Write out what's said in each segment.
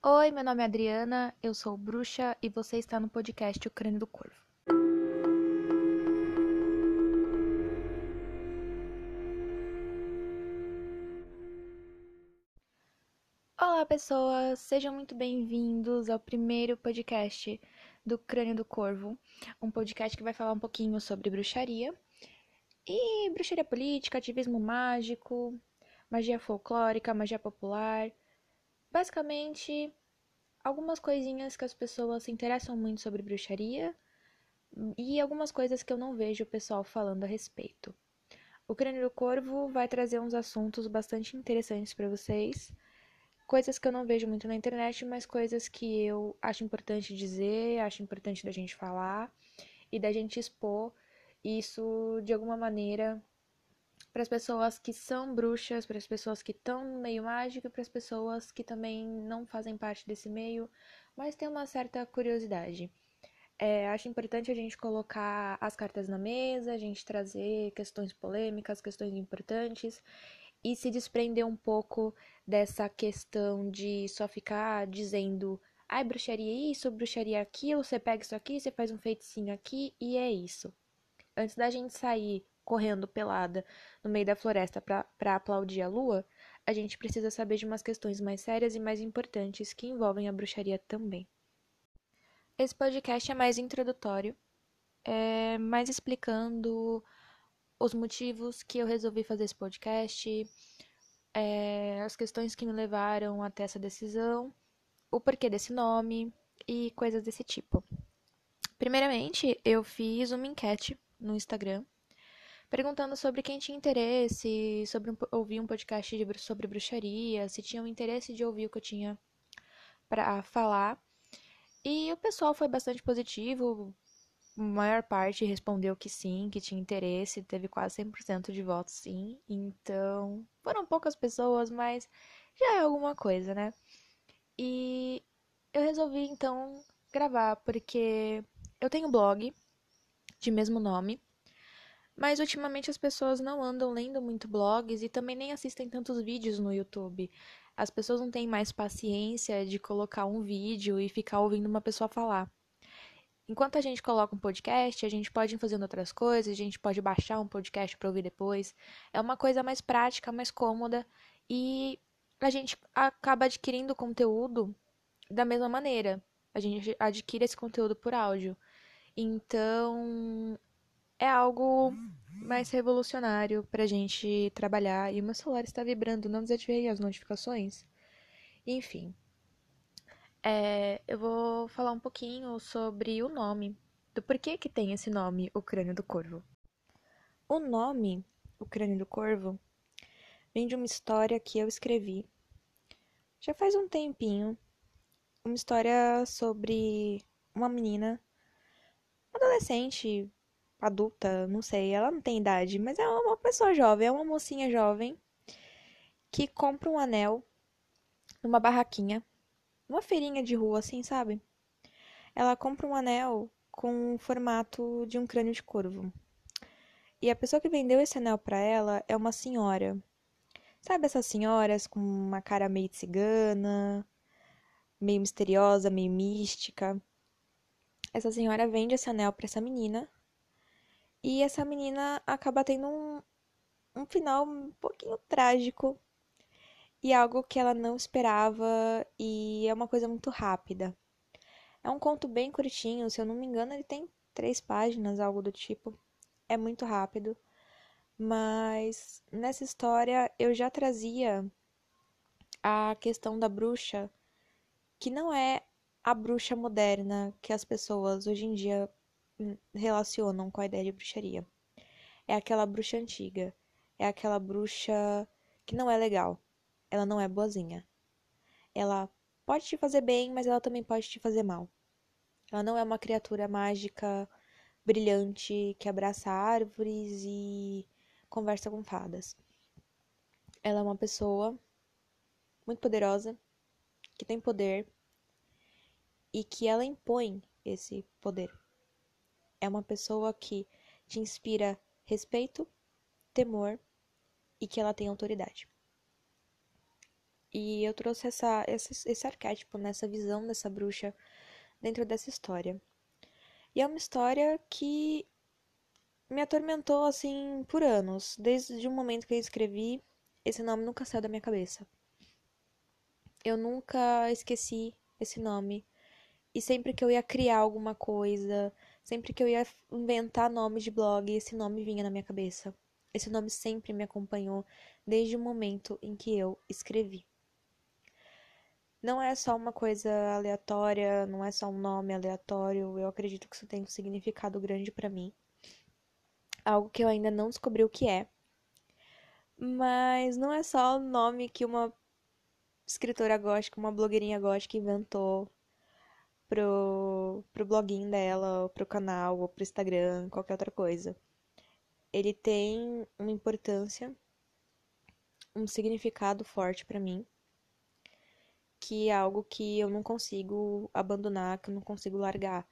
Oi, meu nome é Adriana, eu sou bruxa e você está no podcast O Crânio do Corvo. Olá, pessoas! Sejam muito bem-vindos ao primeiro podcast do Crânio do Corvo, um podcast que vai falar um pouquinho sobre bruxaria e bruxaria política, ativismo mágico, magia folclórica, magia popular. Basicamente, algumas coisinhas que as pessoas se interessam muito sobre bruxaria e algumas coisas que eu não vejo o pessoal falando a respeito. O Crânio do Corvo vai trazer uns assuntos bastante interessantes para vocês, coisas que eu não vejo muito na internet, mas coisas que eu acho importante dizer, acho importante da gente falar e da gente expor isso de alguma maneira para as pessoas que são bruxas, para as pessoas que estão no meio mágico e para as pessoas que também não fazem parte desse meio, mas têm uma certa curiosidade. É, acho importante a gente colocar as cartas na mesa, a gente trazer questões polêmicas, questões importantes e se desprender um pouco dessa questão de só ficar dizendo ai, bruxaria isso, bruxaria aquilo, você pega isso aqui, você faz um feiticinho aqui e é isso. Antes da gente sair correndo pelada no meio da floresta para aplaudir a lua, a gente precisa saber de umas questões mais sérias e mais importantes que envolvem a bruxaria também. Esse podcast é mais introdutório, é mais explicando os motivos que eu resolvi fazer esse podcast, é, as questões que me levaram até essa decisão, o porquê desse nome e coisas desse tipo. Primeiramente, eu fiz uma enquete no Instagram perguntando sobre quem tinha interesse, sobre um, ouvir um podcast de, sobre bruxaria, se tinham interesse de ouvir o que eu tinha para falar. E o pessoal foi bastante positivo, a maior parte respondeu que sim, que tinha interesse, teve quase 100% de votos sim. Então, foram poucas pessoas, mas já é alguma coisa, né? E eu resolvi então gravar porque eu tenho blog de mesmo nome mas ultimamente as pessoas não andam lendo muito blogs e também nem assistem tantos vídeos no YouTube. As pessoas não têm mais paciência de colocar um vídeo e ficar ouvindo uma pessoa falar. Enquanto a gente coloca um podcast, a gente pode ir fazendo outras coisas, a gente pode baixar um podcast para ouvir depois. É uma coisa mais prática, mais cômoda e a gente acaba adquirindo conteúdo da mesma maneira. A gente adquire esse conteúdo por áudio. Então, é algo mais revolucionário pra gente trabalhar. E o meu celular está vibrando, não desativei as notificações. Enfim. É, eu vou falar um pouquinho sobre o nome. Do porquê que tem esse nome, o crânio do corvo. O nome, o crânio do corvo, vem de uma história que eu escrevi já faz um tempinho. Uma história sobre uma menina, adolescente, adulta, não sei, ela não tem idade, mas é uma pessoa jovem, é uma mocinha jovem que compra um anel numa barraquinha, uma feirinha de rua, assim, sabe? Ela compra um anel com o formato de um crânio de corvo. E a pessoa que vendeu esse anel para ela é uma senhora. Sabe essas senhoras com uma cara meio cigana, meio misteriosa, meio mística? Essa senhora vende esse anel para essa menina e essa menina acaba tendo um, um final um pouquinho trágico e algo que ela não esperava e é uma coisa muito rápida. É um conto bem curtinho, se eu não me engano, ele tem três páginas, algo do tipo. É muito rápido. Mas nessa história eu já trazia a questão da bruxa, que não é a bruxa moderna que as pessoas hoje em dia relacionam com a ideia de bruxaria. É aquela bruxa antiga. É aquela bruxa que não é legal. Ela não é boazinha. Ela pode te fazer bem, mas ela também pode te fazer mal. Ela não é uma criatura mágica, brilhante, que abraça árvores e conversa com fadas. Ela é uma pessoa muito poderosa, que tem poder e que ela impõe esse poder é uma pessoa que te inspira respeito, temor e que ela tem autoridade. E eu trouxe essa, esse, esse arquétipo, nessa né, visão dessa bruxa dentro dessa história. E é uma história que me atormentou assim por anos. Desde o momento que eu escrevi, esse nome nunca saiu da minha cabeça. Eu nunca esqueci esse nome. E sempre que eu ia criar alguma coisa, sempre que eu ia inventar nome de blog, esse nome vinha na minha cabeça. Esse nome sempre me acompanhou desde o momento em que eu escrevi. Não é só uma coisa aleatória, não é só um nome aleatório. Eu acredito que isso tem um significado grande para mim. Algo que eu ainda não descobri o que é. Mas não é só o nome que uma escritora gótica, uma blogueirinha gótica inventou pro, pro bloguinho dela, ou pro canal, ou pro Instagram, qualquer outra coisa. Ele tem uma importância, um significado forte para mim, que é algo que eu não consigo abandonar, que eu não consigo largar.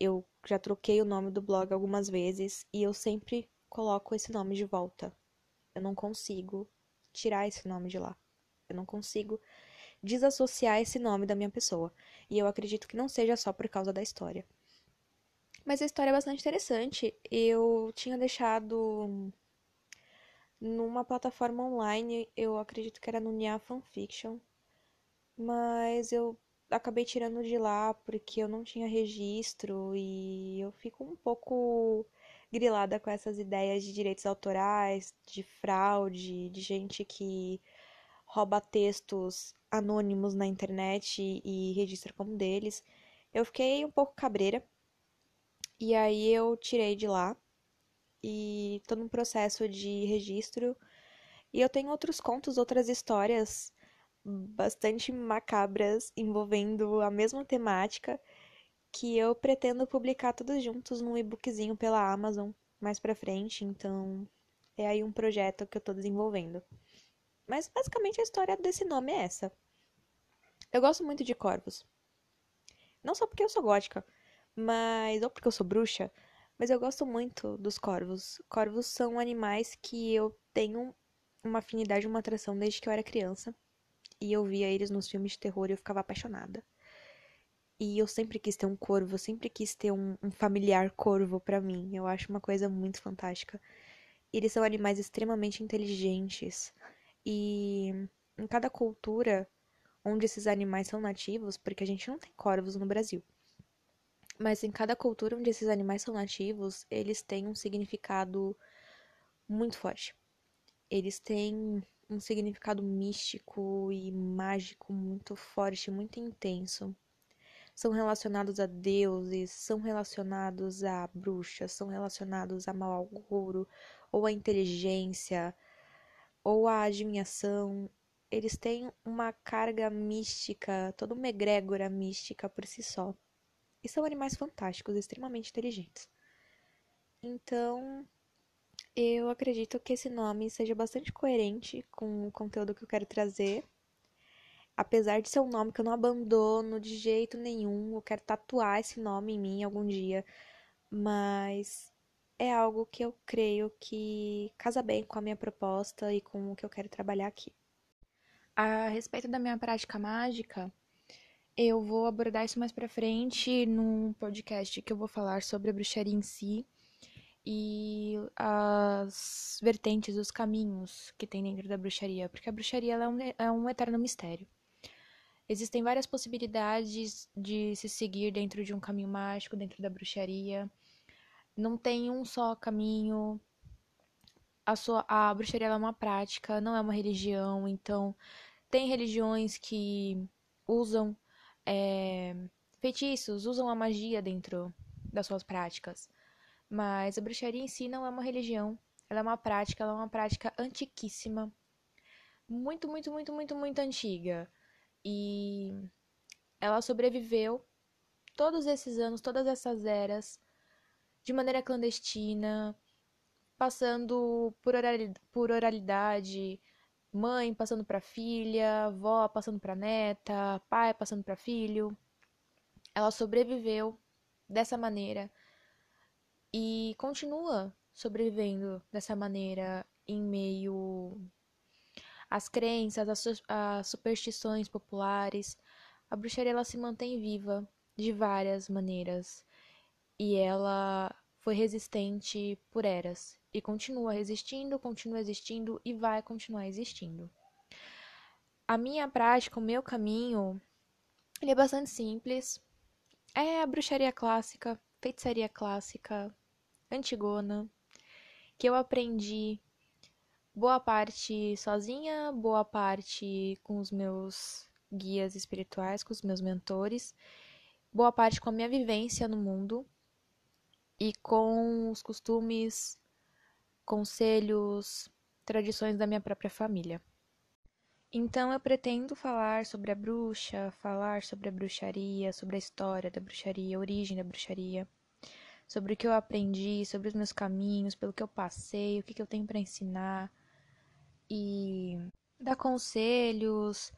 Eu já troquei o nome do blog algumas vezes e eu sempre coloco esse nome de volta. Eu não consigo tirar esse nome de lá. Eu não consigo desassociar esse nome da minha pessoa. E eu acredito que não seja só por causa da história. Mas a história é bastante interessante. Eu tinha deixado numa plataforma online, eu acredito que era no Nia Fanfiction, mas eu acabei tirando de lá porque eu não tinha registro e eu fico um pouco grilada com essas ideias de direitos autorais, de fraude, de gente que rouba textos anônimos na internet e registra como deles. Eu fiquei um pouco cabreira. E aí eu tirei de lá e tô num processo de registro. E eu tenho outros contos, outras histórias bastante macabras envolvendo a mesma temática que eu pretendo publicar todos juntos num e-bookzinho pela Amazon mais pra frente, então é aí um projeto que eu tô desenvolvendo. Mas basicamente a história desse nome é essa. Eu gosto muito de corvos. Não só porque eu sou gótica, mas ou porque eu sou bruxa, mas eu gosto muito dos corvos. Corvos são animais que eu tenho uma afinidade, uma atração desde que eu era criança. E eu via eles nos filmes de terror e eu ficava apaixonada. E eu sempre quis ter um corvo, eu sempre quis ter um, um familiar corvo para mim. Eu acho uma coisa muito fantástica. Eles são animais extremamente inteligentes. E em cada cultura onde esses animais são nativos, porque a gente não tem corvos no Brasil. Mas em cada cultura onde esses animais são nativos, eles têm um significado muito forte. Eles têm um significado místico e mágico muito forte, muito intenso. São relacionados a deuses, são relacionados a bruxas, são relacionados a mau agouro, ou a inteligência, ou a adivinhação, eles têm uma carga mística, toda uma egrégora mística por si só. E são animais fantásticos, extremamente inteligentes. Então, eu acredito que esse nome seja bastante coerente com o conteúdo que eu quero trazer. Apesar de ser um nome que eu não abandono de jeito nenhum, eu quero tatuar esse nome em mim algum dia, mas é algo que eu creio que casa bem com a minha proposta e com o que eu quero trabalhar aqui. A respeito da minha prática mágica, eu vou abordar isso mais pra frente num podcast que eu vou falar sobre a bruxaria em si e as vertentes, os caminhos que tem dentro da bruxaria, porque a bruxaria é, um, é um eterno mistério. Existem várias possibilidades de se seguir dentro de um caminho mágico, dentro da bruxaria. Não tem um só caminho, a, sua, a bruxaria é uma prática, não é uma religião, então tem religiões que usam é, feitiços, usam a magia dentro das suas práticas. Mas a bruxaria em si não é uma religião, ela é uma prática, ela é uma prática antiquíssima, muito, muito, muito, muito, muito antiga. E ela sobreviveu todos esses anos, todas essas eras, de maneira clandestina, passando por, por oralidade, mãe passando para filha, avó passando para neta, pai passando para filho. Ela sobreviveu dessa maneira e continua sobrevivendo dessa maneira em meio as crenças, as, su as superstições populares. A bruxaria ela se mantém viva de várias maneiras e ela foi resistente por eras e continua resistindo, continua existindo e vai continuar existindo. A minha prática, o meu caminho, ele é bastante simples. É a bruxaria clássica, feitiçaria clássica, antigona, que eu aprendi boa parte sozinha, boa parte com os meus guias espirituais, com os meus mentores, boa parte com a minha vivência no mundo e com os costumes, conselhos, tradições da minha própria família. Então eu pretendo falar sobre a bruxa, falar sobre a bruxaria, sobre a história da bruxaria, a origem da bruxaria, sobre o que eu aprendi, sobre os meus caminhos, pelo que eu passei, o que, que eu tenho para ensinar e dar conselhos,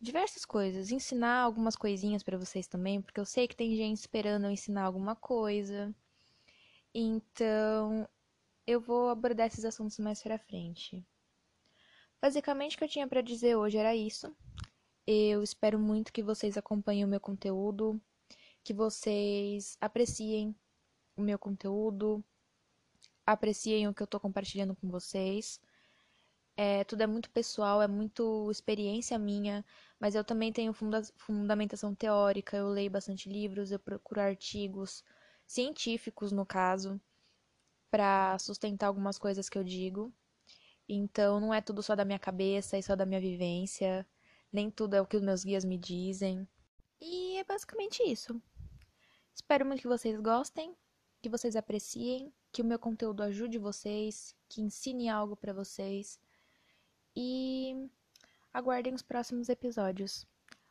diversas coisas, ensinar algumas coisinhas para vocês também, porque eu sei que tem gente esperando eu ensinar alguma coisa. Então, eu vou abordar esses assuntos mais para frente. Basicamente, o que eu tinha para dizer hoje era isso. Eu espero muito que vocês acompanhem o meu conteúdo, que vocês apreciem o meu conteúdo, apreciem o que eu estou compartilhando com vocês. É, tudo é muito pessoal, é muito experiência minha, mas eu também tenho funda fundamentação teórica, eu leio bastante livros, eu procuro artigos científicos, no caso, para sustentar algumas coisas que eu digo. Então, não é tudo só da minha cabeça e só da minha vivência, nem tudo é o que os meus guias me dizem. E é basicamente isso. Espero muito que vocês gostem, que vocês apreciem, que o meu conteúdo ajude vocês, que ensine algo para vocês e aguardem os próximos episódios.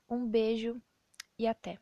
Um beijo e até!